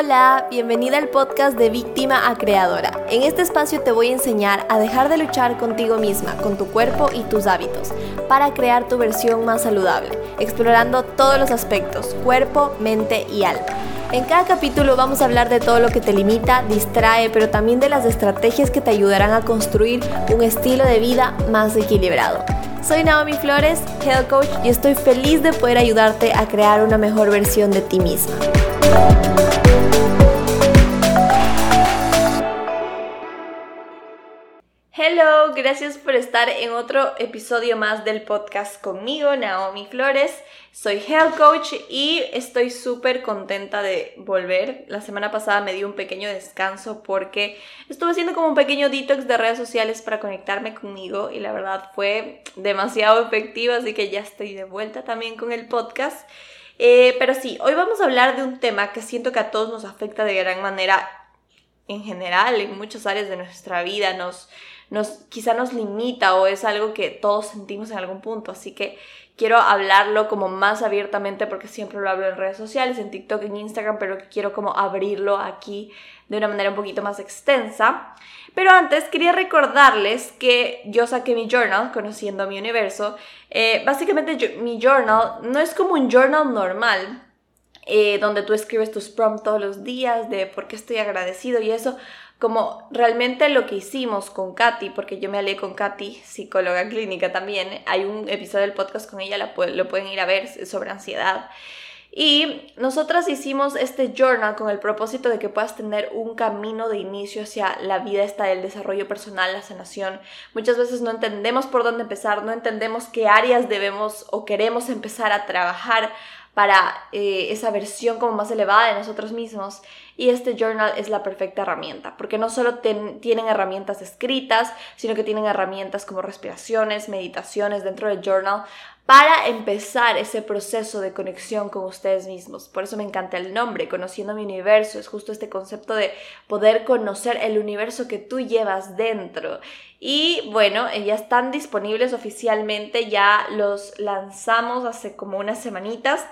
Hola, bienvenida al podcast de Víctima a Creadora. En este espacio te voy a enseñar a dejar de luchar contigo misma, con tu cuerpo y tus hábitos, para crear tu versión más saludable, explorando todos los aspectos, cuerpo, mente y alma. En cada capítulo vamos a hablar de todo lo que te limita, distrae, pero también de las estrategias que te ayudarán a construir un estilo de vida más equilibrado. Soy Naomi Flores, Health Coach, y estoy feliz de poder ayudarte a crear una mejor versión de ti misma. Hello, gracias por estar en otro episodio más del podcast conmigo, Naomi Flores. Soy Health Coach y estoy súper contenta de volver. La semana pasada me di un pequeño descanso porque estuve haciendo como un pequeño detox de redes sociales para conectarme conmigo y la verdad fue demasiado efectivo, así que ya estoy de vuelta también con el podcast. Eh, pero sí, hoy vamos a hablar de un tema que siento que a todos nos afecta de gran manera en general, en muchas áreas de nuestra vida, nos nos, quizá nos limita o es algo que todos sentimos en algún punto. Así que quiero hablarlo como más abiertamente porque siempre lo hablo en redes sociales, en TikTok, en Instagram, pero quiero como abrirlo aquí de una manera un poquito más extensa. Pero antes quería recordarles que yo saqué mi journal, Conociendo mi Universo. Eh, básicamente mi journal no es como un journal normal, eh, donde tú escribes tus prompts todos los días de por qué estoy agradecido y eso como realmente lo que hicimos con Katy, porque yo me alé con Katy, psicóloga clínica también, hay un episodio del podcast con ella, lo pueden ir a ver sobre ansiedad. Y nosotras hicimos este journal con el propósito de que puedas tener un camino de inicio hacia la vida esta del desarrollo personal, la sanación. Muchas veces no entendemos por dónde empezar, no entendemos qué áreas debemos o queremos empezar a trabajar para eh, esa versión como más elevada de nosotros mismos. Y este journal es la perfecta herramienta, porque no solo tienen herramientas escritas, sino que tienen herramientas como respiraciones, meditaciones dentro del journal para empezar ese proceso de conexión con ustedes mismos. Por eso me encanta el nombre, conociendo mi universo. Es justo este concepto de poder conocer el universo que tú llevas dentro. Y bueno, ya están disponibles oficialmente, ya los lanzamos hace como unas semanitas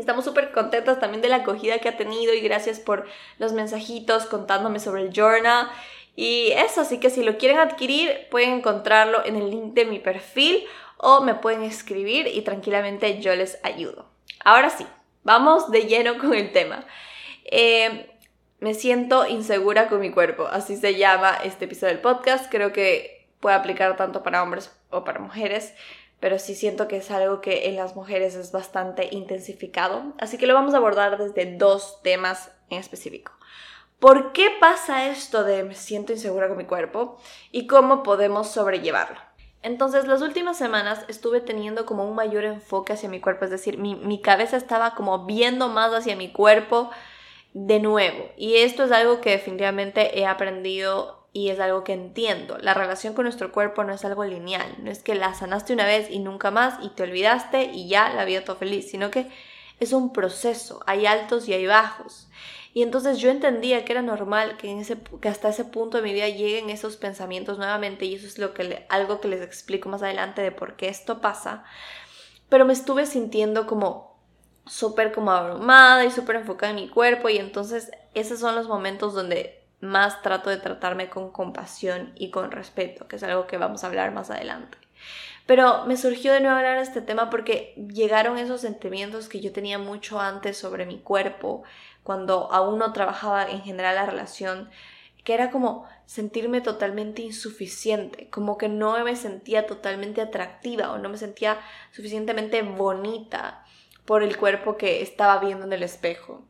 estamos súper contentas también de la acogida que ha tenido y gracias por los mensajitos contándome sobre el journal. Y eso, así que si lo quieren adquirir, pueden encontrarlo en el link de mi perfil o me pueden escribir y tranquilamente yo les ayudo. Ahora sí, vamos de lleno con el tema. Eh, me siento insegura con mi cuerpo, así se llama este episodio del podcast. Creo que puede aplicar tanto para hombres o para mujeres pero sí siento que es algo que en las mujeres es bastante intensificado. Así que lo vamos a abordar desde dos temas en específico. ¿Por qué pasa esto de me siento insegura con mi cuerpo y cómo podemos sobrellevarlo? Entonces, las últimas semanas estuve teniendo como un mayor enfoque hacia mi cuerpo, es decir, mi, mi cabeza estaba como viendo más hacia mi cuerpo de nuevo. Y esto es algo que definitivamente he aprendido y es algo que entiendo. La relación con nuestro cuerpo no es algo lineal, no es que la sanaste una vez y nunca más y te olvidaste y ya la vida todo feliz, sino que es un proceso, hay altos y hay bajos. Y entonces yo entendía que era normal que, en ese, que hasta ese punto de mi vida lleguen esos pensamientos nuevamente y eso es lo que algo que les explico más adelante de por qué esto pasa. Pero me estuve sintiendo como súper como abrumada y súper enfocada en mi cuerpo y entonces esos son los momentos donde más trato de tratarme con compasión y con respeto, que es algo que vamos a hablar más adelante. Pero me surgió de nuevo hablar de este tema porque llegaron esos sentimientos que yo tenía mucho antes sobre mi cuerpo, cuando aún no trabajaba en general la relación, que era como sentirme totalmente insuficiente, como que no me sentía totalmente atractiva o no me sentía suficientemente bonita por el cuerpo que estaba viendo en el espejo.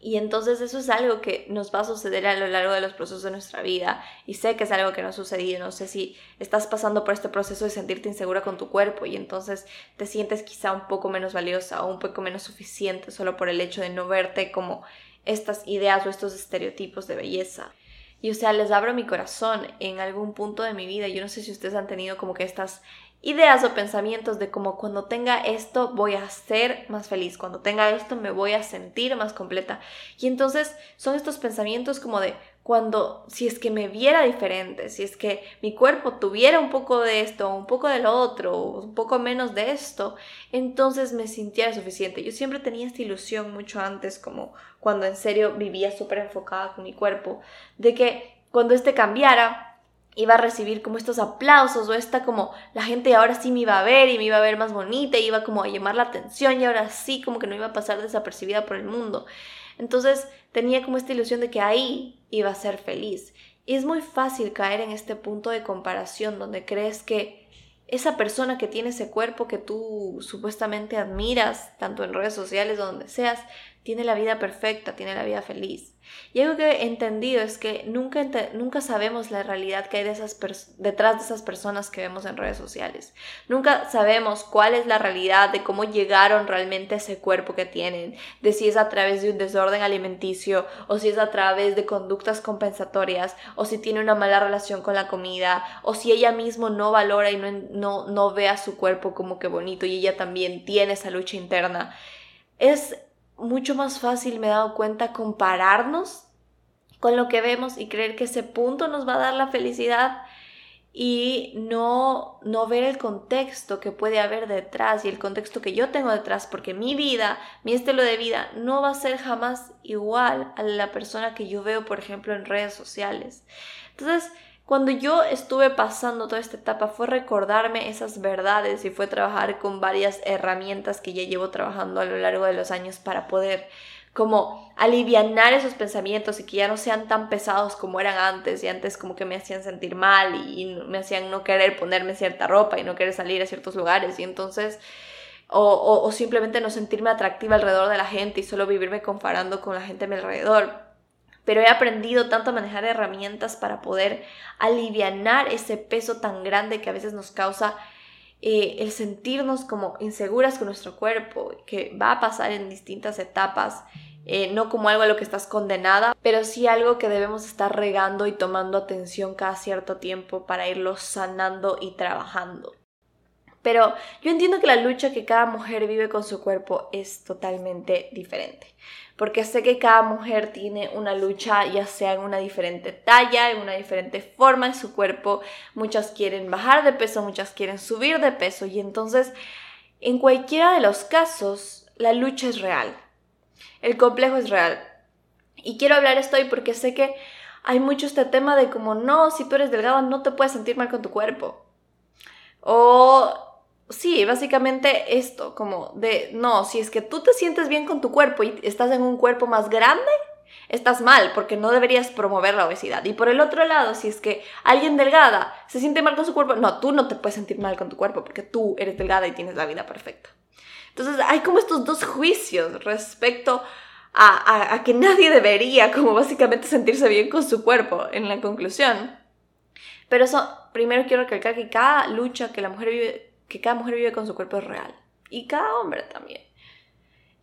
Y entonces eso es algo que nos va a suceder a lo largo de los procesos de nuestra vida. Y sé que es algo que no ha sucedido. No sé si estás pasando por este proceso de sentirte insegura con tu cuerpo y entonces te sientes quizá un poco menos valiosa o un poco menos suficiente solo por el hecho de no verte como estas ideas o estos estereotipos de belleza. Y o sea, les abro mi corazón en algún punto de mi vida. Yo no sé si ustedes han tenido como que estas ideas o pensamientos de como cuando tenga esto voy a ser más feliz, cuando tenga esto me voy a sentir más completa. Y entonces son estos pensamientos como de cuando, si es que me viera diferente, si es que mi cuerpo tuviera un poco de esto, un poco de lo otro, un poco menos de esto, entonces me sintiera suficiente. Yo siempre tenía esta ilusión mucho antes, como cuando en serio vivía súper enfocada con mi cuerpo, de que cuando este cambiara, iba a recibir como estos aplausos o esta como la gente ahora sí me iba a ver y me iba a ver más bonita y iba como a llamar la atención y ahora sí como que no iba a pasar desapercibida por el mundo. Entonces tenía como esta ilusión de que ahí iba a ser feliz. Y es muy fácil caer en este punto de comparación donde crees que esa persona que tiene ese cuerpo que tú supuestamente admiras, tanto en redes sociales o donde seas, tiene la vida perfecta, tiene la vida feliz. Y algo que he entendido es que nunca, nunca sabemos la realidad que hay de esas detrás de esas personas que vemos en redes sociales. Nunca sabemos cuál es la realidad de cómo llegaron realmente a ese cuerpo que tienen, de si es a través de un desorden alimenticio o si es a través de conductas compensatorias o si tiene una mala relación con la comida o si ella mismo no valora y no, no, no ve a su cuerpo como que bonito y ella también tiene esa lucha interna. Es mucho más fácil me he dado cuenta compararnos con lo que vemos y creer que ese punto nos va a dar la felicidad y no, no ver el contexto que puede haber detrás y el contexto que yo tengo detrás, porque mi vida, mi estilo de vida no va a ser jamás igual a la persona que yo veo, por ejemplo, en redes sociales. Entonces, cuando yo estuve pasando toda esta etapa fue recordarme esas verdades y fue trabajar con varias herramientas que ya llevo trabajando a lo largo de los años para poder como alivianar esos pensamientos y que ya no sean tan pesados como eran antes y antes como que me hacían sentir mal y me hacían no querer ponerme cierta ropa y no querer salir a ciertos lugares y entonces o, o simplemente no sentirme atractiva alrededor de la gente y solo vivirme comparando con la gente a mi alrededor pero he aprendido tanto a manejar herramientas para poder alivianar ese peso tan grande que a veces nos causa eh, el sentirnos como inseguras con nuestro cuerpo, que va a pasar en distintas etapas, eh, no como algo a lo que estás condenada, pero sí algo que debemos estar regando y tomando atención cada cierto tiempo para irlo sanando y trabajando. Pero yo entiendo que la lucha que cada mujer vive con su cuerpo es totalmente diferente porque sé que cada mujer tiene una lucha, ya sea en una diferente talla, en una diferente forma en su cuerpo. Muchas quieren bajar de peso, muchas quieren subir de peso y entonces, en cualquiera de los casos, la lucha es real. El complejo es real. Y quiero hablar esto hoy porque sé que hay mucho este tema de como, no, si tú eres delgada no te puedes sentir mal con tu cuerpo. O Sí, básicamente esto, como de, no, si es que tú te sientes bien con tu cuerpo y estás en un cuerpo más grande, estás mal porque no deberías promover la obesidad. Y por el otro lado, si es que alguien delgada se siente mal con su cuerpo, no, tú no te puedes sentir mal con tu cuerpo porque tú eres delgada y tienes la vida perfecta. Entonces hay como estos dos juicios respecto a, a que nadie debería como básicamente sentirse bien con su cuerpo en la conclusión. Pero eso, primero quiero recalcar que cada lucha que la mujer vive que cada mujer vive con su cuerpo es real. Y cada hombre también.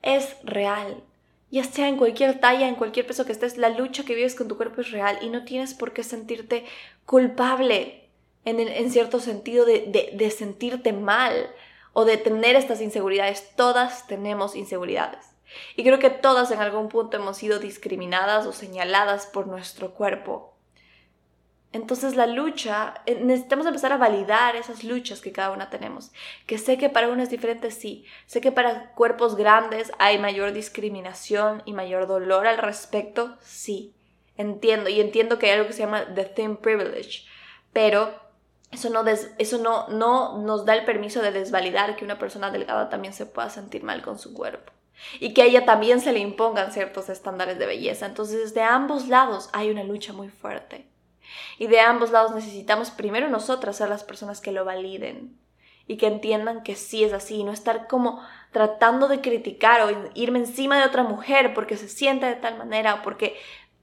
Es real. Ya sea en cualquier talla, en cualquier peso que estés, la lucha que vives con tu cuerpo es real y no tienes por qué sentirte culpable en, en cierto sentido de, de sentirte mal o de tener estas inseguridades. Todas tenemos inseguridades. Y creo que todas en algún punto hemos sido discriminadas o señaladas por nuestro cuerpo entonces la lucha, eh, necesitamos empezar a validar esas luchas que cada una tenemos. Que sé que para unas diferentes sí, sé que para cuerpos grandes hay mayor discriminación y mayor dolor al respecto, sí. Entiendo, y entiendo que hay algo que se llama the thin privilege, pero eso no, eso no, no nos da el permiso de desvalidar que una persona delgada también se pueda sentir mal con su cuerpo y que a ella también se le impongan ciertos estándares de belleza. Entonces, de ambos lados hay una lucha muy fuerte. Y de ambos lados necesitamos primero nosotras ser las personas que lo validen y que entiendan que sí es así, no estar como tratando de criticar o irme encima de otra mujer porque se siente de tal manera o porque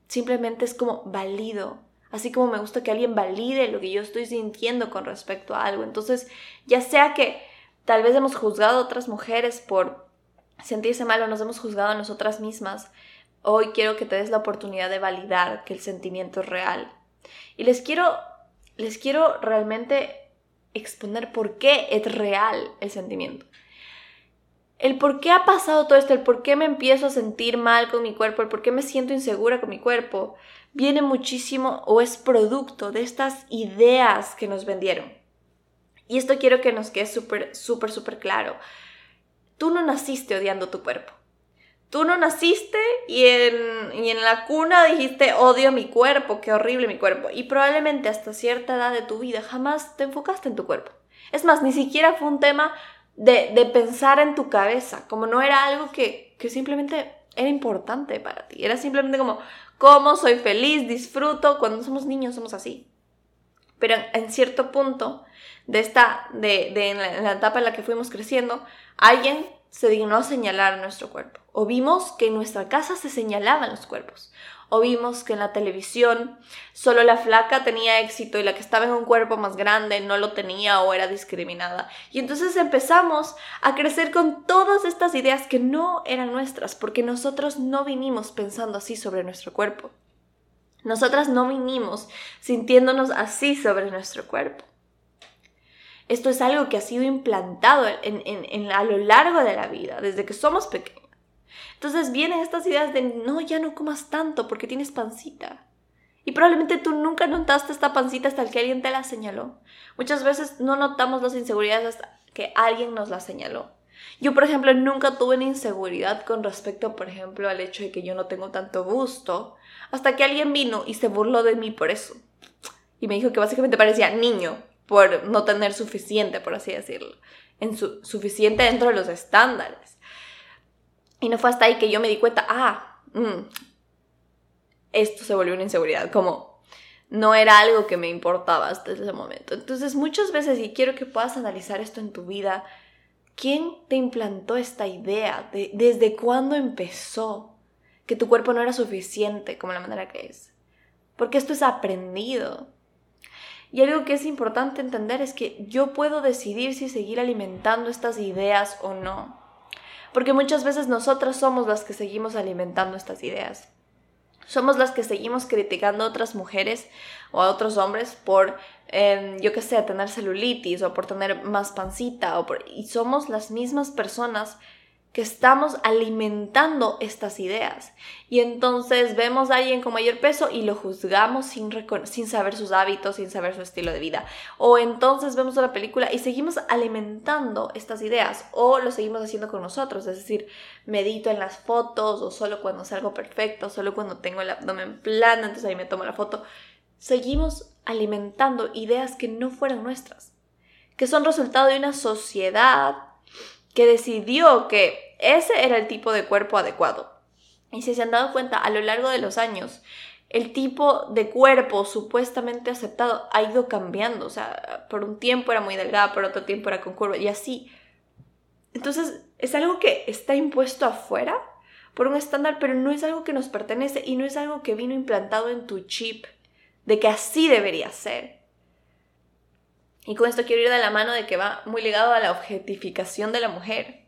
simplemente es como valido. Así como me gusta que alguien valide lo que yo estoy sintiendo con respecto a algo. Entonces, ya sea que tal vez hemos juzgado a otras mujeres por sentirse mal o nos hemos juzgado a nosotras mismas, hoy quiero que te des la oportunidad de validar que el sentimiento es real y les quiero, les quiero realmente exponer por qué es real el sentimiento. el por qué ha pasado todo esto, el por qué me empiezo a sentir mal con mi cuerpo, el por qué me siento insegura con mi cuerpo, viene muchísimo o es producto de estas ideas que nos vendieron. Y esto quiero que nos quede súper, súper, súper claro. Tú no naciste odiando tu cuerpo. Tú no naciste y en, y en la cuna dijiste odio mi cuerpo, qué horrible mi cuerpo. Y probablemente hasta cierta edad de tu vida jamás te enfocaste en tu cuerpo. Es más, ni siquiera fue un tema de, pensar en tu cabeza, como no era algo que, simplemente era importante para ti, era simplemente como, ¿cómo soy feliz? Disfruto, cuando somos niños somos así. Pero en, cierto punto de esta, de, la, en la etapa en la que fuimos creciendo, alguien se dignó señalar nuestro cuerpo. O vimos que en nuestra casa se señalaban los cuerpos o vimos que en la televisión solo la flaca tenía éxito y la que estaba en un cuerpo más grande no lo tenía o era discriminada. Y entonces empezamos a crecer con todas estas ideas que no eran nuestras, porque nosotros no vinimos pensando así sobre nuestro cuerpo. Nosotras no vinimos sintiéndonos así sobre nuestro cuerpo. Esto es algo que ha sido implantado a lo largo de la vida, desde que somos pequeños. Entonces vienen estas ideas de no, ya no comas tanto porque tienes pancita. Y probablemente tú nunca notaste esta pancita hasta que alguien te la señaló. Muchas veces no notamos las inseguridades hasta que alguien nos la señaló. Yo, por ejemplo, nunca tuve una inseguridad con respecto, por ejemplo, al hecho de que yo no tengo tanto gusto, hasta que alguien vino y se burló de mí por eso. Y me dijo que básicamente parecía niño por no tener suficiente, por así decirlo, en su, suficiente dentro de los estándares. Y no fue hasta ahí que yo me di cuenta, ah, mm, esto se volvió una inseguridad, como no era algo que me importaba hasta ese momento. Entonces muchas veces, y quiero que puedas analizar esto en tu vida, ¿quién te implantó esta idea? De, ¿Desde cuándo empezó? Que tu cuerpo no era suficiente como la manera que es. Porque esto es aprendido. Y algo que es importante entender es que yo puedo decidir si seguir alimentando estas ideas o no porque muchas veces nosotras somos las que seguimos alimentando estas ideas. Somos las que seguimos criticando a otras mujeres o a otros hombres por, em, yo qué sé, tener celulitis o por tener más pancita. Y somos las mismas personas que estamos alimentando estas ideas. Y entonces vemos a alguien con mayor peso y lo juzgamos sin, sin saber sus hábitos, sin saber su estilo de vida. O entonces vemos una película y seguimos alimentando estas ideas o lo seguimos haciendo con nosotros. Es decir, medito en las fotos o solo cuando salgo perfecto, solo cuando tengo el abdomen plano, entonces ahí me tomo la foto. Seguimos alimentando ideas que no fueron nuestras, que son resultado de una sociedad que decidió que ese era el tipo de cuerpo adecuado. Y si se han dado cuenta, a lo largo de los años, el tipo de cuerpo supuestamente aceptado ha ido cambiando. O sea, por un tiempo era muy delgada, por otro tiempo era con curva y así. Entonces, es algo que está impuesto afuera por un estándar, pero no es algo que nos pertenece y no es algo que vino implantado en tu chip de que así debería ser. Y con esto quiero ir de la mano de que va muy ligado a la objetificación de la mujer.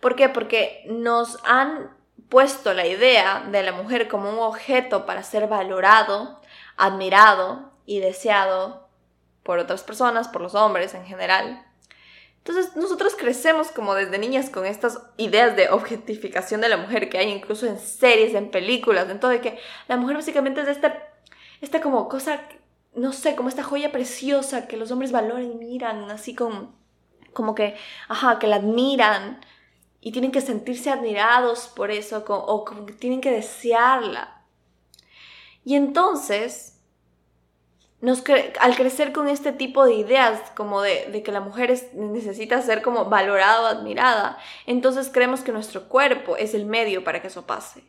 ¿Por qué? Porque nos han puesto la idea de la mujer como un objeto para ser valorado, admirado y deseado por otras personas, por los hombres en general. Entonces nosotros crecemos como desde niñas con estas ideas de objetificación de la mujer que hay incluso en series, en películas, en todo de que la mujer básicamente es esta, esta como cosa no sé, como esta joya preciosa que los hombres valoran y miran, así como, que, ajá, que la admiran y tienen que sentirse admirados por eso o como que tienen que desearla. Y entonces, al crecer con este tipo de ideas, como de, de que la mujer necesita ser como valorada o admirada, entonces creemos que nuestro cuerpo es el medio para que eso pase.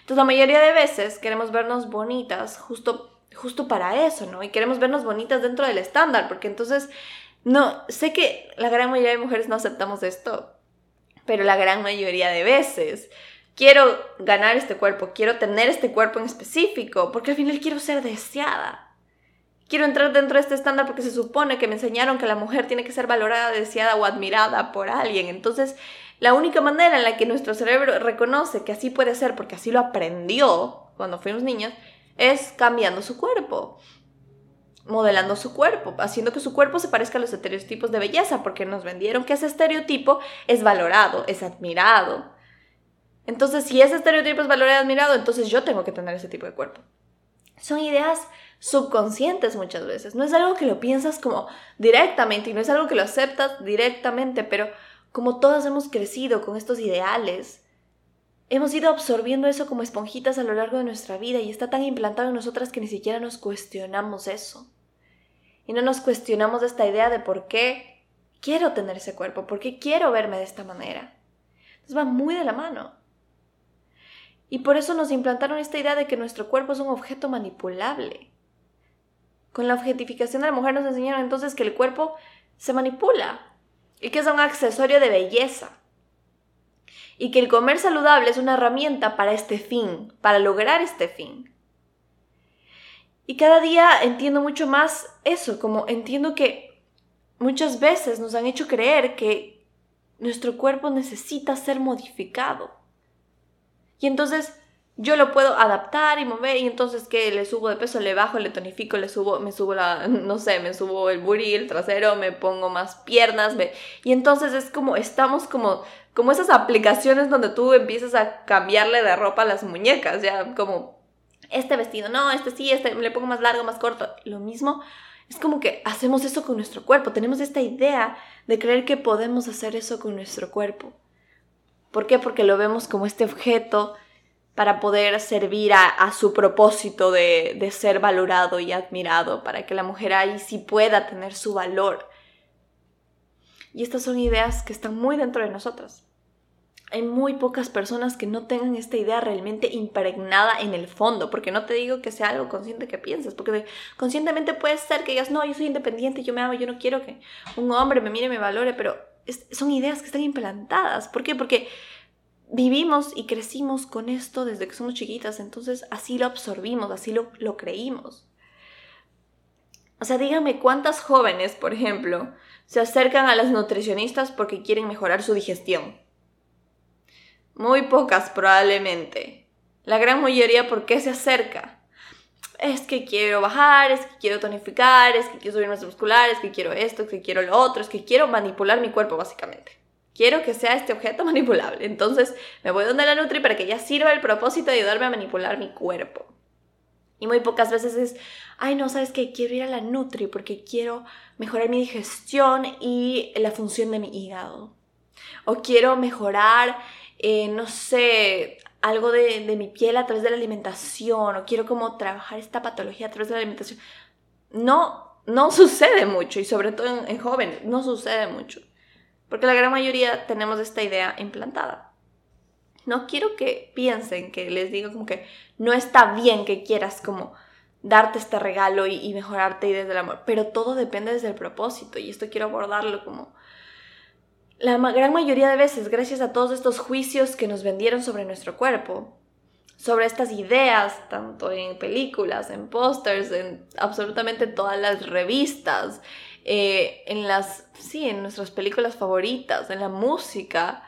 Entonces la mayoría de veces queremos vernos bonitas justo justo para eso, ¿no? Y queremos vernos bonitas dentro del estándar, porque entonces, no, sé que la gran mayoría de mujeres no aceptamos esto, pero la gran mayoría de veces quiero ganar este cuerpo, quiero tener este cuerpo en específico, porque al final quiero ser deseada. Quiero entrar dentro de este estándar porque se supone que me enseñaron que la mujer tiene que ser valorada, deseada o admirada por alguien. Entonces, la única manera en la que nuestro cerebro reconoce que así puede ser, porque así lo aprendió cuando fuimos niños, es cambiando su cuerpo. modelando su cuerpo, haciendo que su cuerpo se parezca a los estereotipos de belleza, porque nos vendieron que ese estereotipo es valorado, es admirado. Entonces, si ese estereotipo es valorado y admirado, entonces yo tengo que tener ese tipo de cuerpo. Son ideas subconscientes muchas veces. No es algo que lo piensas como directamente y no es algo que lo aceptas directamente, pero como todas hemos crecido con estos ideales, hemos ido absorbiendo eso como esponjitas a lo largo de nuestra vida y está tan implantado en nosotras que ni siquiera nos cuestionamos eso. Y no nos cuestionamos esta idea de por qué quiero tener ese cuerpo, por qué quiero verme de esta manera. Entonces va muy de la mano. Y por eso nos implantaron esta idea de que nuestro cuerpo es un objeto manipulable. Con la objetificación de la mujer nos enseñaron entonces que el cuerpo se manipula y que es un accesorio de belleza. Y que el comer saludable es una herramienta para este fin, para lograr este fin. Y cada día entiendo mucho más eso, como entiendo que muchas veces nos han hecho creer que nuestro cuerpo necesita ser modificado y entonces yo lo puedo adaptar y mover y entonces que le subo de peso, le bajo, le tonifico, le subo, me subo la, no sé, me subo el booty, el trasero, me pongo más piernas, me, y entonces es como, estamos como, como esas aplicaciones donde tú empiezas a cambiarle de ropa a las muñecas, ya como, este vestido, no, este sí, este le pongo más largo, más corto, lo mismo, es como que hacemos eso con nuestro cuerpo, tenemos esta idea de creer que podemos hacer eso con nuestro cuerpo. ¿Por qué? Porque lo vemos como este objeto para poder servir a, su propósito de, de, ser valorado y admirado, para que la mujer ahí sí pueda tener su valor. Y estas son ideas que están muy dentro de nosotras. Hay muy pocas personas que no tengan esta idea realmente impregnada en el fondo, porque no te digo que sea algo consciente que pienses, porque conscientemente puede ser que digas, no, yo soy independiente, yo me amo, yo no quiero que un hombre me mire y me valore, pero son ideas que están implantadas. ¿Por qué? Porque vivimos y crecimos con esto desde que somos chiquitas, entonces así lo absorbimos, así lo, lo creímos. O sea, díganme cuántas jóvenes, por ejemplo, se acercan a las nutricionistas porque quieren mejorar su digestión. Muy pocas probablemente. La gran mayoría, ¿por qué se acerca? es que quiero bajar, es que quiero tonificar, es que quiero subir masa muscular, es que quiero esto, es que quiero lo otro, es que quiero manipular mi cuerpo básicamente. Quiero que sea este objeto manipulable. Entonces me voy donde la Nutri para que ella sirva el propósito de ayudarme a manipular mi cuerpo. Y muy pocas veces es, ay no, sabes que quiero ir a la Nutri porque quiero mejorar mi digestión y la función de mi hígado. O quiero mejorar, eh, no sé, algo de, mi piel a través de la alimentación o quiero como trabajar esta patología a través de la alimentación. No, no sucede mucho y sobre todo en, en jóvenes, no sucede mucho. Porque la gran mayoría tenemos esta idea implantada. No quiero que piensen que les digo como que no está bien que quieras como darte este regalo y, y mejorarte y desde el amor, pero todo depende desde el propósito y esto quiero abordarlo como la gran mayoría de veces, gracias a todos estos juicios que nos vendieron sobre nuestro cuerpo, sobre estas ideas, tanto en películas, en pósters, en absolutamente todas las revistas, eh, en las, sí, en nuestras películas favoritas, en la música.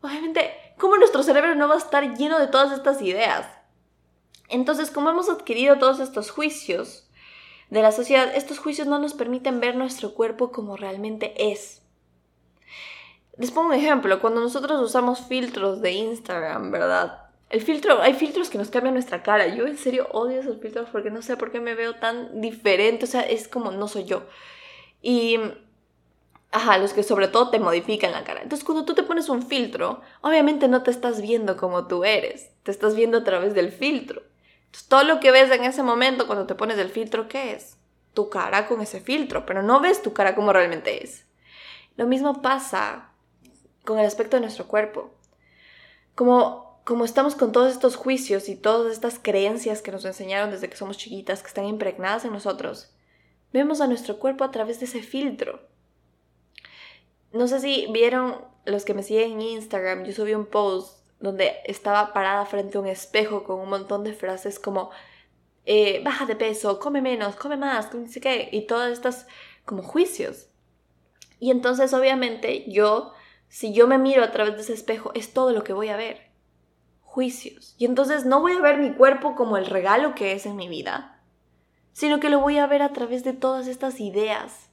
Obviamente, ¿cómo nuestro cerebro no va a estar lleno de todas estas ideas? Entonces, como hemos adquirido todos estos juicios de la sociedad, estos juicios no nos permiten ver nuestro cuerpo como realmente es. Les pongo un ejemplo, cuando nosotros usamos filtros de Instagram, ¿verdad? El filtro, hay filtros que nos cambian nuestra cara. Yo en serio odio esos filtros porque no sé por qué me veo tan diferente. O sea, es como no soy yo. Y, ajá, los que sobre todo te modifican la cara. Entonces, cuando tú te pones un filtro, obviamente no te estás viendo como tú eres. Te estás viendo a través del filtro. Entonces, todo lo que ves en ese momento cuando te pones el filtro, ¿qué es? Tu cara con ese filtro, pero no ves tu cara como realmente es. Lo mismo pasa con el aspecto de nuestro cuerpo. Como, como estamos con todos estos juicios y todas estas creencias que nos enseñaron desde que somos chiquitas, que están impregnadas en nosotros, vemos a nuestro cuerpo a través de ese filtro. No sé si vieron los que me siguen en Instagram, yo subí un post donde estaba parada frente a un espejo con un montón de frases como eh, baja de peso, come menos, come más, no sé qué, y todas estas como juicios. Y entonces obviamente yo si yo me miro a través de ese espejo, es todo lo que voy a ver. Juicios. Y entonces no voy a ver mi cuerpo como el regalo que es en mi vida, sino que lo voy a ver a través de todas estas ideas.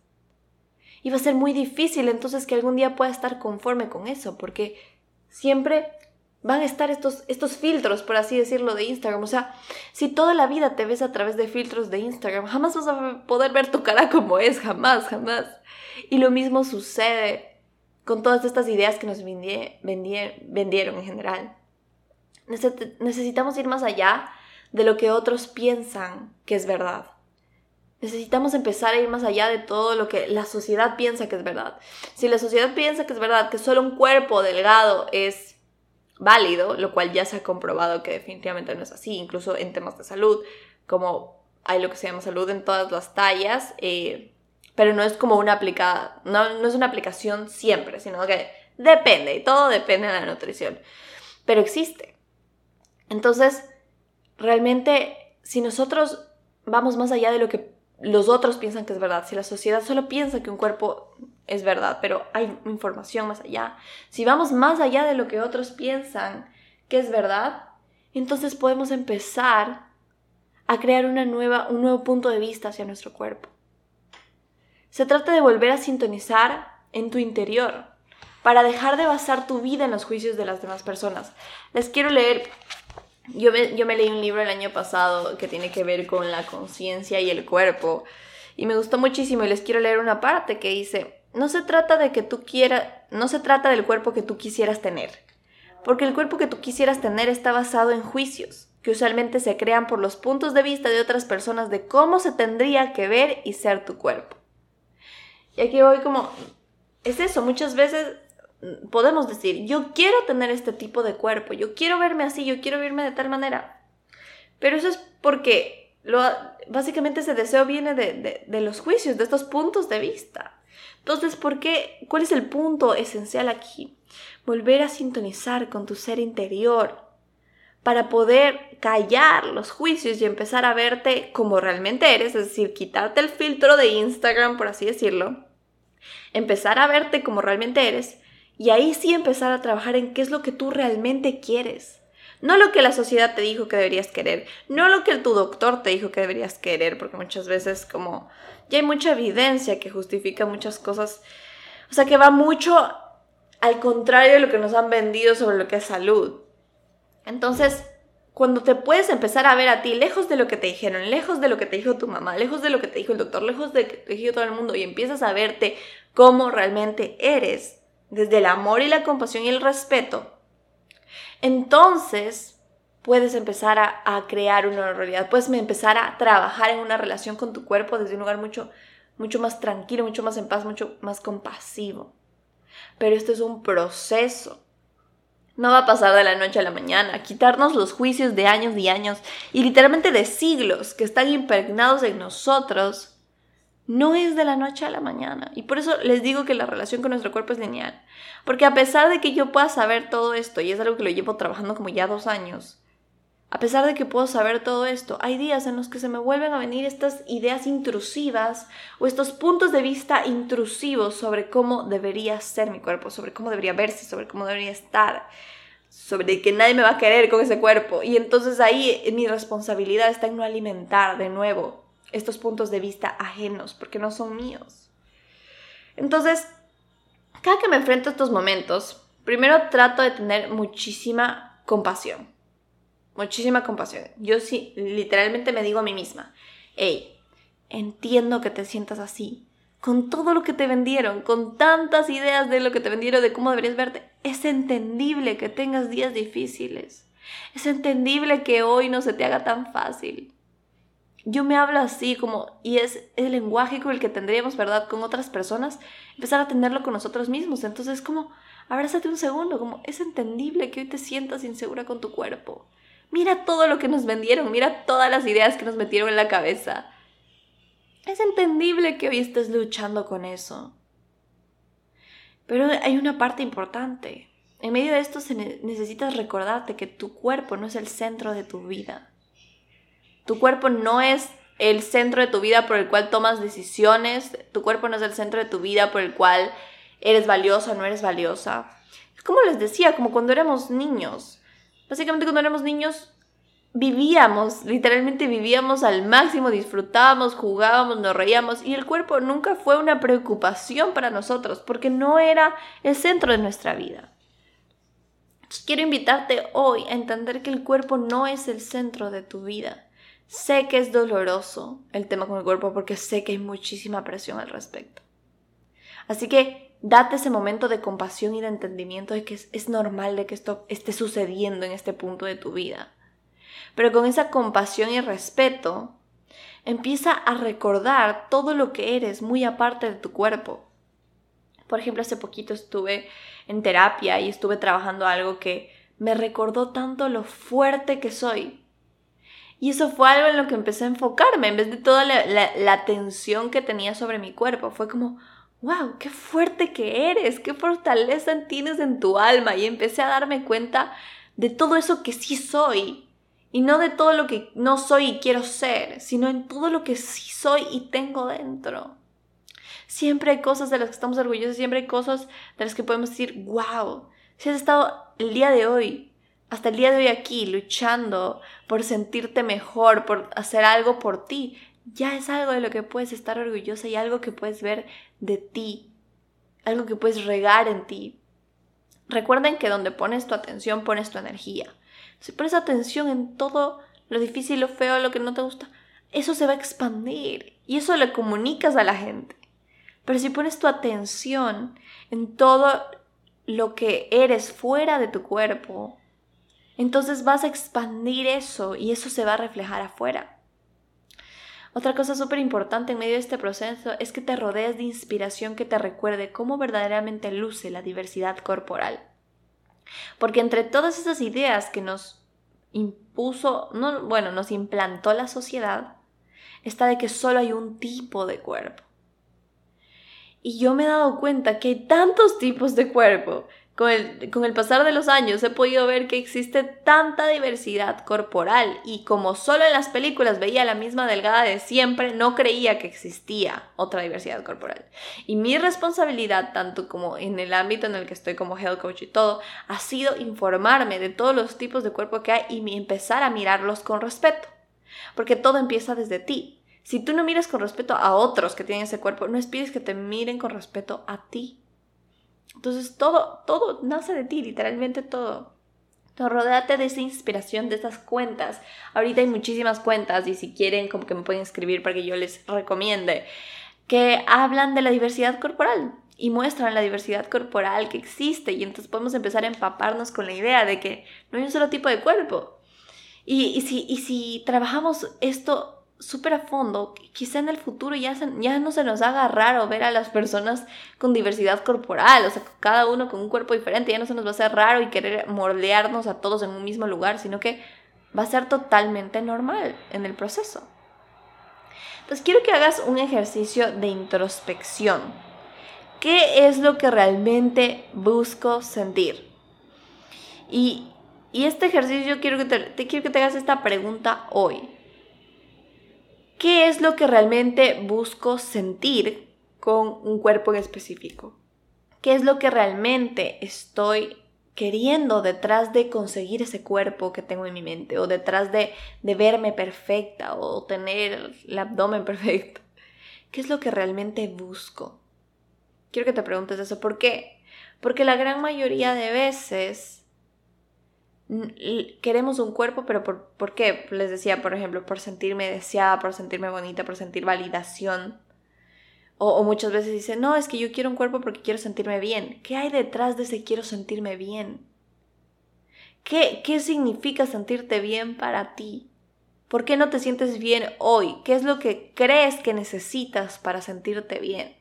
Y va a ser muy difícil entonces que algún día pueda estar conforme con eso, porque siempre van a estar estos, estos filtros, por así decirlo, de Instagram. O sea, si toda la vida te ves a través de filtros de Instagram, jamás vas a poder ver tu cara como es, jamás, jamás. Y lo mismo sucede con todas estas ideas que nos vendieron en general. Necesitamos ir más allá de lo que otros piensan que es verdad. Necesitamos empezar a ir más allá de todo lo que la sociedad piensa que es verdad. Si la sociedad piensa que es verdad, que solo un cuerpo delgado es válido, lo cual ya se ha comprobado que definitivamente no es así, incluso en temas de salud, como hay lo que se llama salud en todas las tallas, eh, pero no es como una aplicada, no, no es una aplicación siempre, sino que depende, y todo depende de la nutrición, pero existe. Entonces, realmente, si nosotros vamos más allá de lo que los otros piensan que es verdad, si la sociedad solo piensa que un cuerpo es verdad, pero hay información más allá. Si vamos más allá de lo que otros piensan que es verdad, entonces podemos empezar a crear una nueva, un nuevo punto de vista hacia nuestro cuerpo. Se trata de volver a sintonizar en tu interior para dejar de basar tu vida en los juicios de las demás personas. Les quiero leer, yo me, yo me leí un libro el año pasado que tiene que ver con la conciencia y el cuerpo y me gustó muchísimo y les quiero leer una parte que dice, no se trata de que tú quieras, no se trata del cuerpo que tú quisieras tener, porque el cuerpo que tú quisieras tener está basado en juicios, que usualmente se crean por los puntos de vista de otras personas de cómo se tendría que ver y ser tu cuerpo. Y aquí voy como, es eso, muchas veces podemos decir, yo quiero tener este tipo de cuerpo, yo quiero verme así, yo quiero verme de tal manera, pero eso es porque lo, básicamente ese deseo viene de, de los juicios, de estos puntos de vista. Entonces, ¿por qué? ¿Cuál es el punto esencial aquí? Volver a sintonizar con tu ser interior para poder callar los juicios y empezar a verte como realmente eres, es decir, quitarte el filtro de Instagram, por así decirlo, empezar a verte como realmente eres y ahí sí empezar a trabajar en qué es lo que tú realmente quieres. No lo que la sociedad te dijo que deberías querer, no lo que tu doctor te dijo que deberías querer, porque muchas veces como ya hay mucha evidencia que justifica muchas cosas, o sea que va mucho al contrario de lo que nos han vendido sobre lo que es salud. Entonces, cuando te puedes empezar a ver a ti lejos de lo que te dijeron, lejos de lo que te dijo tu mamá, lejos de lo que te dijo el doctor, lejos de lo que te dijo todo el mundo y empiezas a verte como realmente eres, desde el amor y la compasión y el respeto, entonces puedes empezar a, crear una realidad, puedes empezar a trabajar en una relación con tu cuerpo desde un lugar mucho, mucho más tranquilo, mucho más en paz, mucho más compasivo. Pero esto es un proceso. No va a pasar de la noche a la mañana. Quitarnos los juicios de años y años y literalmente de siglos que están impregnados en nosotros no es de la noche a la mañana. Y por eso les digo que la relación con nuestro cuerpo es lineal. Porque a pesar de que yo pueda saber todo esto, y es algo que lo llevo trabajando como ya dos años, a pesar de que puedo saber todo esto, hay días en los que se me vuelven a venir estas ideas intrusivas o estos puntos de vista intrusivos sobre cómo debería ser mi cuerpo, sobre cómo debería verse, sobre cómo debería estar, sobre que nadie me va a querer con ese cuerpo. Y entonces ahí mi responsabilidad está en no alimentar de nuevo estos puntos de vista ajenos, porque no son míos. Entonces, cada que me enfrento a estos momentos, primero trato de tener muchísima compasión. Muchísima compasión. Yo sí, literalmente me digo a mí misma, hey, entiendo que te sientas así, con todo lo que te vendieron, con tantas ideas de lo que te vendieron, de cómo deberías verte. Es entendible que tengas días difíciles. Es entendible que hoy no se te haga tan fácil yo me hablo así como, y es el lenguaje con el que tendríamos, ¿verdad? Con otras personas, empezar a tenerlo con nosotros mismos. Entonces, como, abrázate un segundo, como, es entendible que hoy te sientas insegura con tu cuerpo. Mira todo lo que nos vendieron, mira todas las ideas que nos metieron en la cabeza. Es entendible que hoy estés luchando con eso. Pero hay una parte importante. En medio de esto necesitas recordarte que tu cuerpo no es el centro de tu vida. Tu cuerpo no es el centro de tu vida por el cual tomas decisiones, tu cuerpo no es el centro de tu vida por el cual eres valiosa o no eres valiosa. Es como les decía, como cuando éramos niños. Básicamente cuando éramos niños vivíamos, literalmente vivíamos al máximo, disfrutábamos, jugábamos, nos reíamos y el cuerpo nunca fue una preocupación para nosotros porque no era el centro de nuestra vida. quiero invitarte hoy a entender que el cuerpo no es el centro de tu vida. Sé que es doloroso el tema con el cuerpo porque sé que hay muchísima presión al respecto. Así que date ese momento de compasión y de entendimiento de que es, es normal de que esto esté sucediendo en este punto de tu vida pero con esa compasión y respeto, empieza a recordar todo lo que eres muy aparte de tu cuerpo. Por ejemplo, hace poquito estuve en terapia y estuve trabajando algo que me recordó tanto lo fuerte que soy. Y eso fue algo en lo que empecé a enfocarme, en vez de toda la, la, tensión que tenía sobre mi cuerpo. Fue como, wow, qué fuerte que eres, qué fortaleza tienes en tu alma. Y empecé a darme cuenta de todo eso que sí soy y no de todo lo que no soy y quiero ser, sino en todo lo que sí soy y tengo dentro. Siempre hay cosas de las que estamos orgullosos, siempre hay cosas de las que podemos decir, wow, si has estado el día de hoy, hasta el día de hoy aquí, luchando por sentirte mejor, por hacer algo por ti, ya es algo de lo que puedes estar orgullosa y algo que puedes ver de ti, algo que puedes regar en ti. Recuerden que donde pones tu atención, pones tu energía. Si pones atención en todo lo difícil, lo feo, lo que no te gusta, eso se va a expandir y eso le comunicas a la gente. Pero si pones tu atención en todo lo que eres fuera de tu cuerpo, entonces vas a expandir eso y eso se va a reflejar afuera. Otra cosa súper importante en medio de este proceso es que te rodees de inspiración que te recuerde cómo verdaderamente luce la diversidad corporal. Porque entre todas esas ideas que nos impuso, no, bueno, nos implantó la sociedad, está de que solo hay un tipo de cuerpo. Y yo me he dado cuenta que hay tantos tipos de cuerpo con el, pasar de los años he podido ver que existe tanta diversidad corporal y como solo en las películas veía la misma delgada de siempre, no creía que existía otra diversidad corporal. Y mi responsabilidad, tanto como en el ámbito en el que estoy como health coach y todo, ha sido informarme de todos los tipos de cuerpo que hay y empezar a mirarlos con respeto. Porque todo empieza desde ti. Si tú no miras con respeto a otros que tienen ese cuerpo, no esperes que te miren con respeto a ti. Entonces todo, todo nace de ti, literalmente todo. Entonces, rodéate de esa inspiración, de esas cuentas. Ahorita hay muchísimas cuentas y si quieren como que me pueden escribir para que yo les recomiende, que hablan de la diversidad corporal y muestran la diversidad corporal que existe y entonces podemos empezar a empaparnos con la idea de que no hay un solo tipo de cuerpo. Y, y si, y si trabajamos esto súper a fondo, quizá en el futuro ya, ya no se nos haga raro ver a las personas con diversidad corporal, o sea, cada uno con un cuerpo diferente, ya no se nos va a hacer raro y querer mordearnos a todos en un mismo lugar, sino que va a ser totalmente normal en el proceso. Entonces quiero que hagas un ejercicio de introspección. ¿Qué es lo que realmente busco sentir? Y, este ejercicio quiero que te, quiero que te hagas esta pregunta hoy. ¿Qué es lo que realmente busco sentir con un cuerpo en específico? ¿Qué es lo que realmente estoy queriendo detrás de conseguir ese cuerpo que tengo en mi mente o detrás de, de verme perfecta o tener el abdomen perfecto? ¿Qué es lo que realmente busco? Quiero que te preguntes eso. ¿Por qué? Porque la gran mayoría de veces queremos un cuerpo, pero por, ¿por qué? Les decía, por ejemplo, por sentirme deseada, por sentirme bonita, por sentir validación. O, muchas veces dicen, no, es que yo quiero un cuerpo porque quiero sentirme bien. ¿Qué hay detrás de ese quiero sentirme bien? ¿Qué, ¿Qué significa sentirte bien para ti? ¿Por qué no te sientes bien hoy? ¿Qué es lo que crees que necesitas para sentirte bien?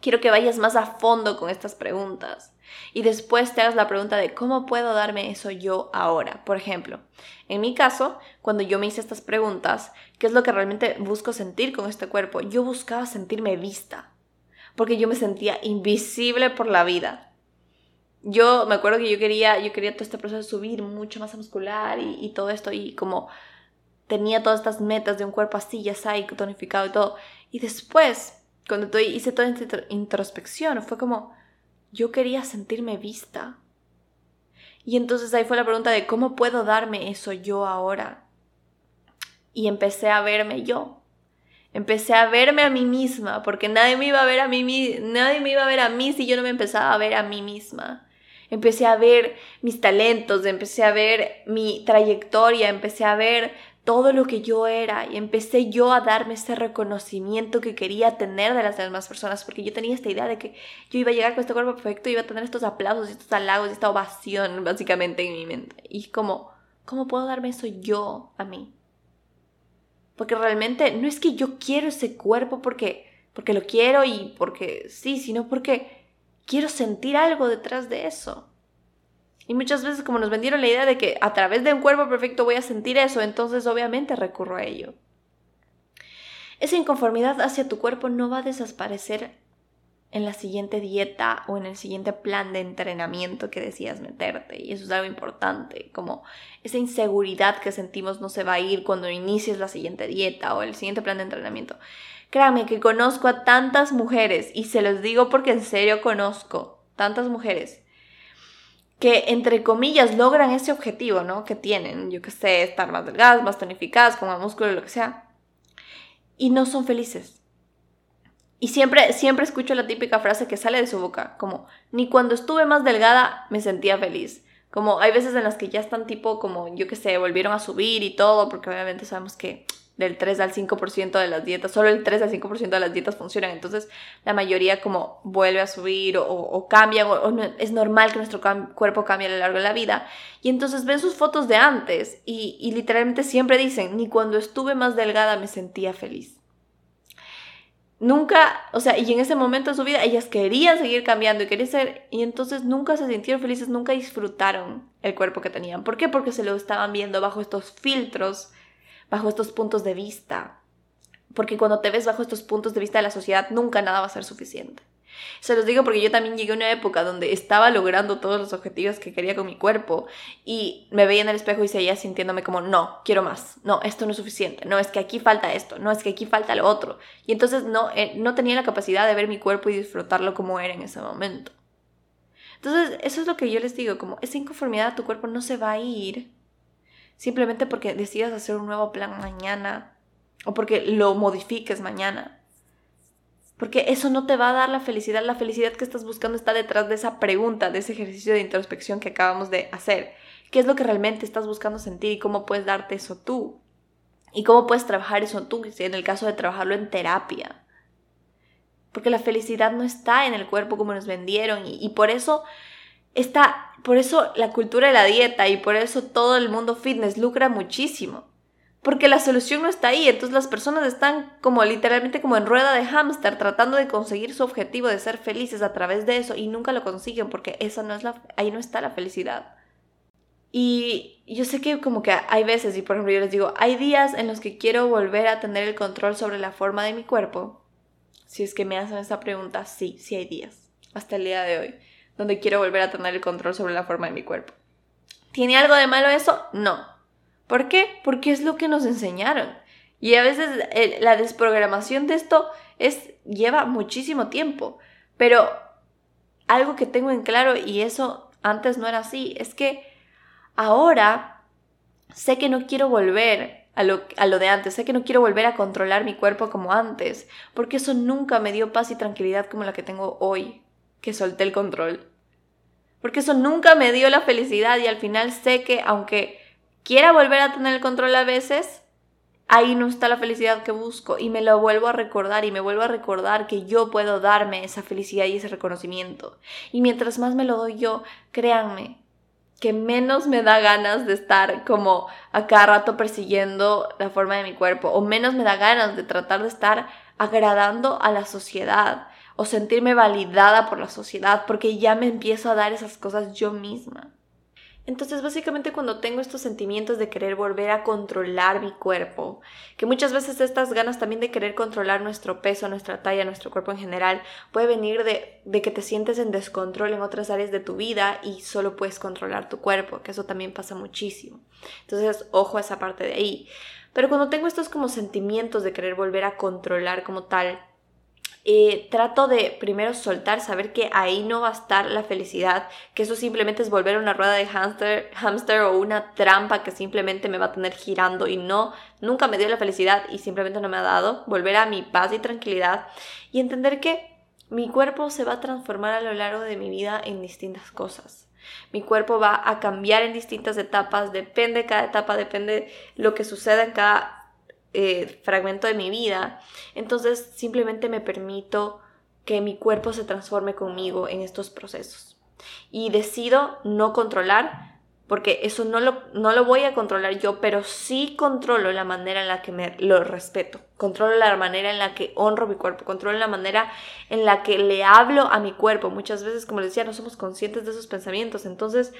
Quiero que vayas más a fondo con estas preguntas y después te hagas la pregunta de cómo puedo darme eso yo ahora. Por ejemplo, en mi caso, cuando yo me hice estas preguntas, ¿qué es lo que realmente busco sentir con este cuerpo? Yo buscaba sentirme vista, porque yo me sentía invisible por la vida. Yo me acuerdo que yo quería, yo quería todo este proceso de subir mucho masa muscular y, todo esto y como tenía todas estas metas de un cuerpo así, ya está, tonificado y todo. Y después cuando hice toda esta introspección, fue como, yo quería sentirme vista. Y entonces ahí fue la pregunta de cómo puedo darme eso yo ahora. y empecé a verme yo. Empecé a verme a mí misma, porque nadie me iba a ver a mí, nadie me iba a ver a mí si yo no me empezaba a ver a mí misma. Empecé a ver mis talentos, empecé a ver mi trayectoria, empecé a ver todo lo que yo era y empecé yo a darme ese reconocimiento que quería tener de las demás personas, porque yo tenía esta idea de que yo iba a llegar con este cuerpo perfecto iba a tener estos aplausos estos halagos esta ovación básicamente en mi mente. Y como, ¿cómo puedo darme eso yo a mí? Porque realmente no es que yo quiero ese cuerpo porque, porque lo quiero y porque sí, sino porque quiero sentir algo detrás de eso. Y muchas veces como nos vendieron la idea de que a través de un cuerpo perfecto voy a sentir eso, entonces obviamente recurro a ello. Esa inconformidad hacia tu cuerpo no va a desaparecer en la siguiente dieta o en el siguiente plan de entrenamiento que decías meterte. Y eso es algo importante, como esa inseguridad que sentimos no se va a ir cuando inicies la siguiente dieta o el siguiente plan de entrenamiento. Créame que conozco a tantas mujeres, y se los digo porque en serio conozco tantas mujeres que entre comillas logran ese objetivo, ¿no? Que tienen, yo que sé, estar más delgadas, más tonificadas, con más músculo, lo que sea, y no son felices. Y siempre, siempre escucho la típica frase que sale de su boca, como, ni cuando estuve más delgada me sentía feliz. Como hay veces en las que ya están tipo como, yo que sé, volvieron a subir y todo, porque obviamente sabemos que del 3 al 5% de las dietas, solo el 3 al 5% de las dietas funcionan, entonces la mayoría como vuelve a subir o, o cambian, o, es normal que nuestro cuerpo cambie a lo largo de la vida, y entonces ven sus fotos de antes y, y literalmente siempre dicen, ni cuando estuve más delgada me sentía feliz. Nunca, o sea, y en ese momento de su vida ellas querían seguir cambiando y querían ser, y entonces nunca se sintieron felices, nunca disfrutaron el cuerpo que tenían. ¿Por qué? Porque se lo estaban viendo bajo estos filtros bajo estos puntos de vista. Porque cuando te ves bajo estos puntos de vista de la sociedad, nunca nada va a ser suficiente. Se los digo porque yo también llegué a una época donde estaba logrando todos los objetivos que quería con mi cuerpo y me veía en el espejo y seguía sintiéndome como, no, quiero más, no, esto no es suficiente, no, es que aquí falta esto, no, es que aquí falta lo otro. Y entonces no, eh, no tenía la capacidad de ver mi cuerpo y disfrutarlo como era en ese momento. Entonces, eso es lo que yo les digo, como esa inconformidad a tu cuerpo no se va a ir simplemente porque decidas hacer un nuevo plan mañana o porque lo modifiques mañana. Porque eso no te va a dar la felicidad. La felicidad que estás buscando está detrás de esa pregunta, de ese ejercicio de introspección que acabamos de hacer. ¿Qué es lo que realmente estás buscando sentir y cómo puedes darte eso tú? ¿Y cómo puedes trabajar eso tú? En el caso de trabajarlo en terapia. Porque la felicidad no está en el cuerpo como nos vendieron y, y por eso está, por eso la cultura de la dieta y por eso todo el mundo fitness lucra muchísimo. Porque la solución no está ahí, entonces las personas están como literalmente como en rueda de hámster tratando de conseguir su objetivo de ser felices a través de eso y nunca lo consiguen porque esa no es la, ahí no está la felicidad. Y yo sé que como que hay veces, y por ejemplo yo les digo, hay días en los que quiero volver a tener el control sobre la forma de mi cuerpo. Si es que me hacen esa pregunta, sí, sí hay días, hasta el día de hoy donde quiero volver a tener el control sobre la forma de mi cuerpo. ¿Tiene algo de malo eso? No. ¿Por qué? Porque es lo que nos enseñaron. Y a veces la desprogramación de esto es, lleva muchísimo tiempo. Pero algo que tengo en claro, y eso antes no era así, es que ahora sé que no quiero volver a lo, a lo, de antes. Sé que no quiero volver a controlar mi cuerpo como antes, porque eso nunca me dio paz y tranquilidad como la que tengo hoy que solté el control. Porque eso nunca me dio la felicidad y al final sé que aunque quiera volver a tener el control a veces, ahí no está la felicidad que busco y me lo vuelvo a recordar y me vuelvo a recordar que yo puedo darme esa felicidad y ese reconocimiento. Y mientras más me lo doy yo, créanme, que menos me da ganas de estar como a cada rato persiguiendo la forma de mi cuerpo o menos me da ganas de tratar de estar agradando a la sociedad o sentirme validada por la sociedad porque ya me empiezo a dar esas cosas yo misma. Entonces básicamente cuando tengo estos sentimientos de querer volver a controlar mi cuerpo, que muchas veces estas ganas también de querer controlar nuestro peso, nuestra talla, nuestro cuerpo en general, puede venir de, de que te sientes en descontrol en otras áreas de tu vida y solo puedes controlar tu cuerpo, que eso también pasa muchísimo. Entonces ojo a esa parte de ahí. Pero cuando tengo estos como sentimientos de querer volver a controlar como tal eh, trato de primero soltar, saber que ahí no va a estar la felicidad, que eso simplemente es volver a una rueda de hamster, hamster o una trampa que simplemente me va a tener girando y no, nunca me dio la felicidad y simplemente no me ha dado, volver a mi paz y tranquilidad y entender que mi cuerpo se va a transformar a lo largo de mi vida en distintas cosas. Mi cuerpo va a cambiar en distintas etapas, depende de cada etapa, depende lo que suceda en cada eh, fragmento de mi vida. Entonces simplemente me permito que mi cuerpo se transforme conmigo en estos procesos. Y decido no controlar, porque eso no lo, no lo voy a controlar yo, pero sí controlo la manera en la que me lo respeto. Controlo la manera en la que honro mi cuerpo, controlo la manera en la que le hablo a mi cuerpo. Muchas veces, como les decía, no somos conscientes de esos pensamientos. Entonces,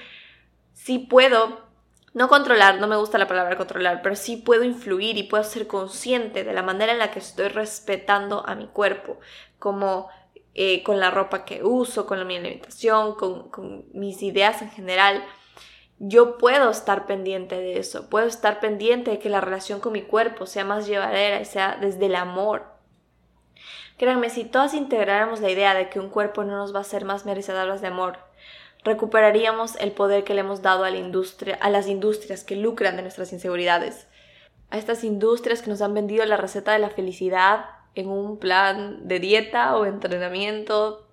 sí puedo no controlar, no me gusta la palabra controlar, pero sí puedo influir y puedo ser consciente de la manera en la que estoy respetando a mi cuerpo, como eh, con la ropa que uso, con mi alimentación, con, con mis ideas en general. Yo puedo estar pendiente de eso, puedo estar pendiente de que la relación con mi cuerpo sea más llevadera y sea desde el amor. Créanme, si todas integráramos la idea de que un cuerpo no nos va a hacer más merecedoras de amor, recuperaríamos el poder que le hemos dado a la industria, a las industrias que lucran de nuestras inseguridades, a estas industrias que nos han vendido la receta de la felicidad en un plan de dieta o entrenamiento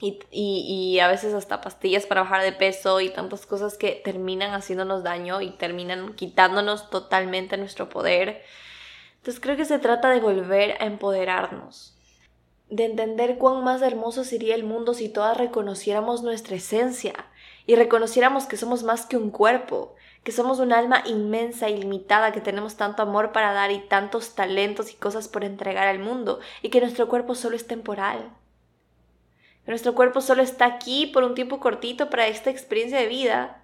y, y, a veces hasta pastillas para bajar de peso y tantas cosas que terminan haciéndonos daño y terminan quitándonos totalmente nuestro poder. Entonces creo que se trata de volver a empoderarnos de entender cuán más hermoso sería el mundo si todas reconociéramos nuestra esencia y reconociéramos que somos más que un cuerpo, que somos un alma inmensa, ilimitada, que tenemos tanto amor para dar y tantos talentos y cosas por entregar al mundo, y que nuestro cuerpo solo es temporal. Nuestro cuerpo solo está aquí por un tiempo cortito para esta experiencia de vida.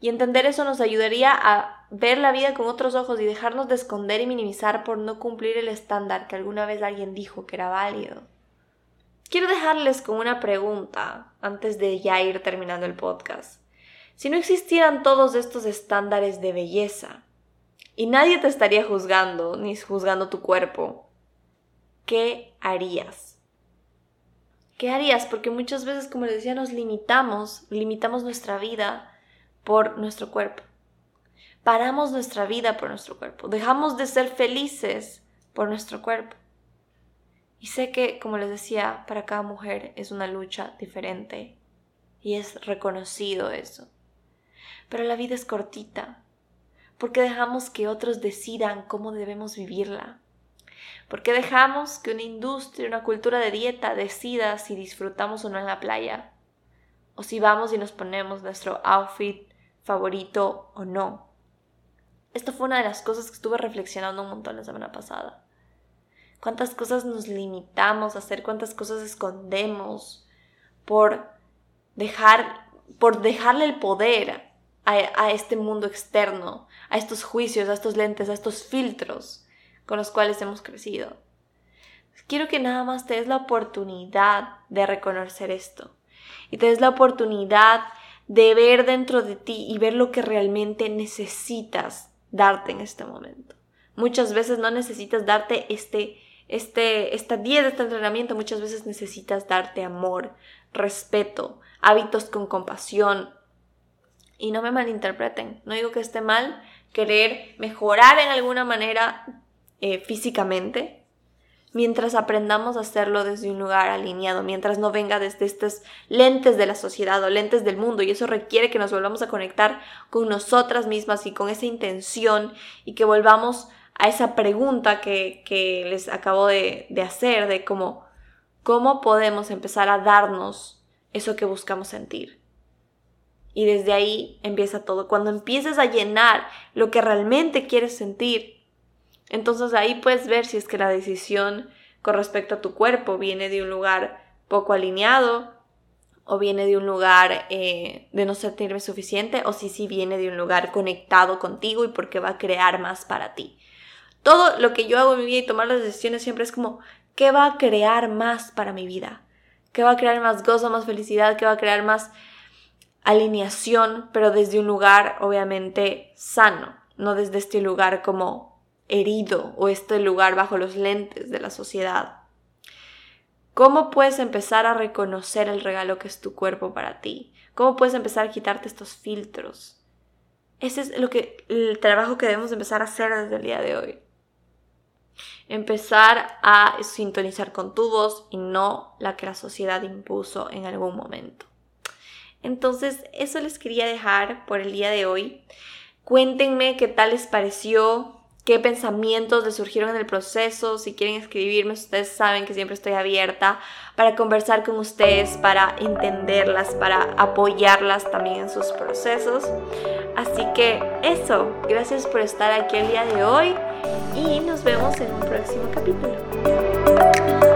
Y entender eso nos ayudaría a ver la vida con otros ojos y dejarnos de esconder y minimizar por no cumplir el estándar que alguna vez alguien dijo que era válido. Quiero dejarles con una pregunta antes de ya ir terminando el podcast. Si no existieran todos estos estándares de belleza y nadie te estaría juzgando ni juzgando tu cuerpo, ¿qué harías? ¿Qué harías? Porque muchas veces, como les decía, nos limitamos, limitamos nuestra vida por nuestro cuerpo. Paramos nuestra vida por nuestro cuerpo. Dejamos de ser felices por nuestro cuerpo. Y sé que, como les decía, para cada mujer es una lucha diferente. Y es reconocido eso. Pero la vida es cortita. Porque dejamos que otros decidan cómo debemos vivirla. Porque dejamos que una industria, una cultura de dieta decida si disfrutamos o no en la playa. O si vamos y nos ponemos nuestro outfit favorito o no. Esto fue una de las cosas que estuve reflexionando un montón la semana pasada. Cuántas cosas nos limitamos a hacer, cuántas cosas escondemos por dejar, por dejarle el poder a, a este mundo externo, a estos juicios, a estos lentes, a estos filtros con los cuales hemos crecido. Quiero que nada más te des la oportunidad de reconocer esto y te des la oportunidad de ver dentro de ti y ver lo que realmente necesitas darte en este momento. Muchas veces no necesitas darte este, este, esta dieta, este entrenamiento, muchas veces necesitas darte amor, respeto, hábitos con compasión. Y no me malinterpreten, no digo que esté mal querer mejorar en alguna manera eh, físicamente, mientras aprendamos a hacerlo desde un lugar alineado, mientras no venga desde estas lentes de la sociedad o lentes del mundo. Y eso requiere que nos volvamos a conectar con nosotras mismas y con esa intención y que volvamos a esa pregunta que, les acabo de, de hacer, de cómo, cómo podemos empezar a darnos eso que buscamos sentir. Y desde ahí empieza todo. Cuando empieces a llenar lo que realmente quieres sentir, entonces ahí puedes ver si es que la decisión con respecto a tu cuerpo viene de un lugar poco alineado o viene de un lugar eh, de no sentirme suficiente o si sí viene de un lugar conectado contigo y porque va a crear más para ti. Todo lo que yo hago en mi vida y tomar las decisiones siempre es como, ¿qué va a crear más para mi vida? ¿Qué va a crear más gozo, más felicidad? ¿Qué va a crear más alineación? Pero desde un lugar obviamente sano, no desde este lugar como herido o este lugar bajo los lentes de la sociedad. ¿Cómo puedes empezar a reconocer el regalo que es tu cuerpo para ti? ¿Cómo puedes empezar a quitarte estos filtros? Ese es lo que, el trabajo que debemos empezar a hacer desde el día de hoy. Empezar a sintonizar con tu voz y no la que la sociedad impuso en algún momento. Entonces, eso les quería dejar por el día de hoy. Cuéntenme qué tal les pareció, qué pensamientos les surgieron en el proceso. Si quieren escribirme, ustedes saben que siempre estoy abierta para conversar con ustedes, para entenderlas, para apoyarlas también en sus procesos. Así que eso, gracias por estar aquí el día de hoy y nos vemos en un próximo capítulo.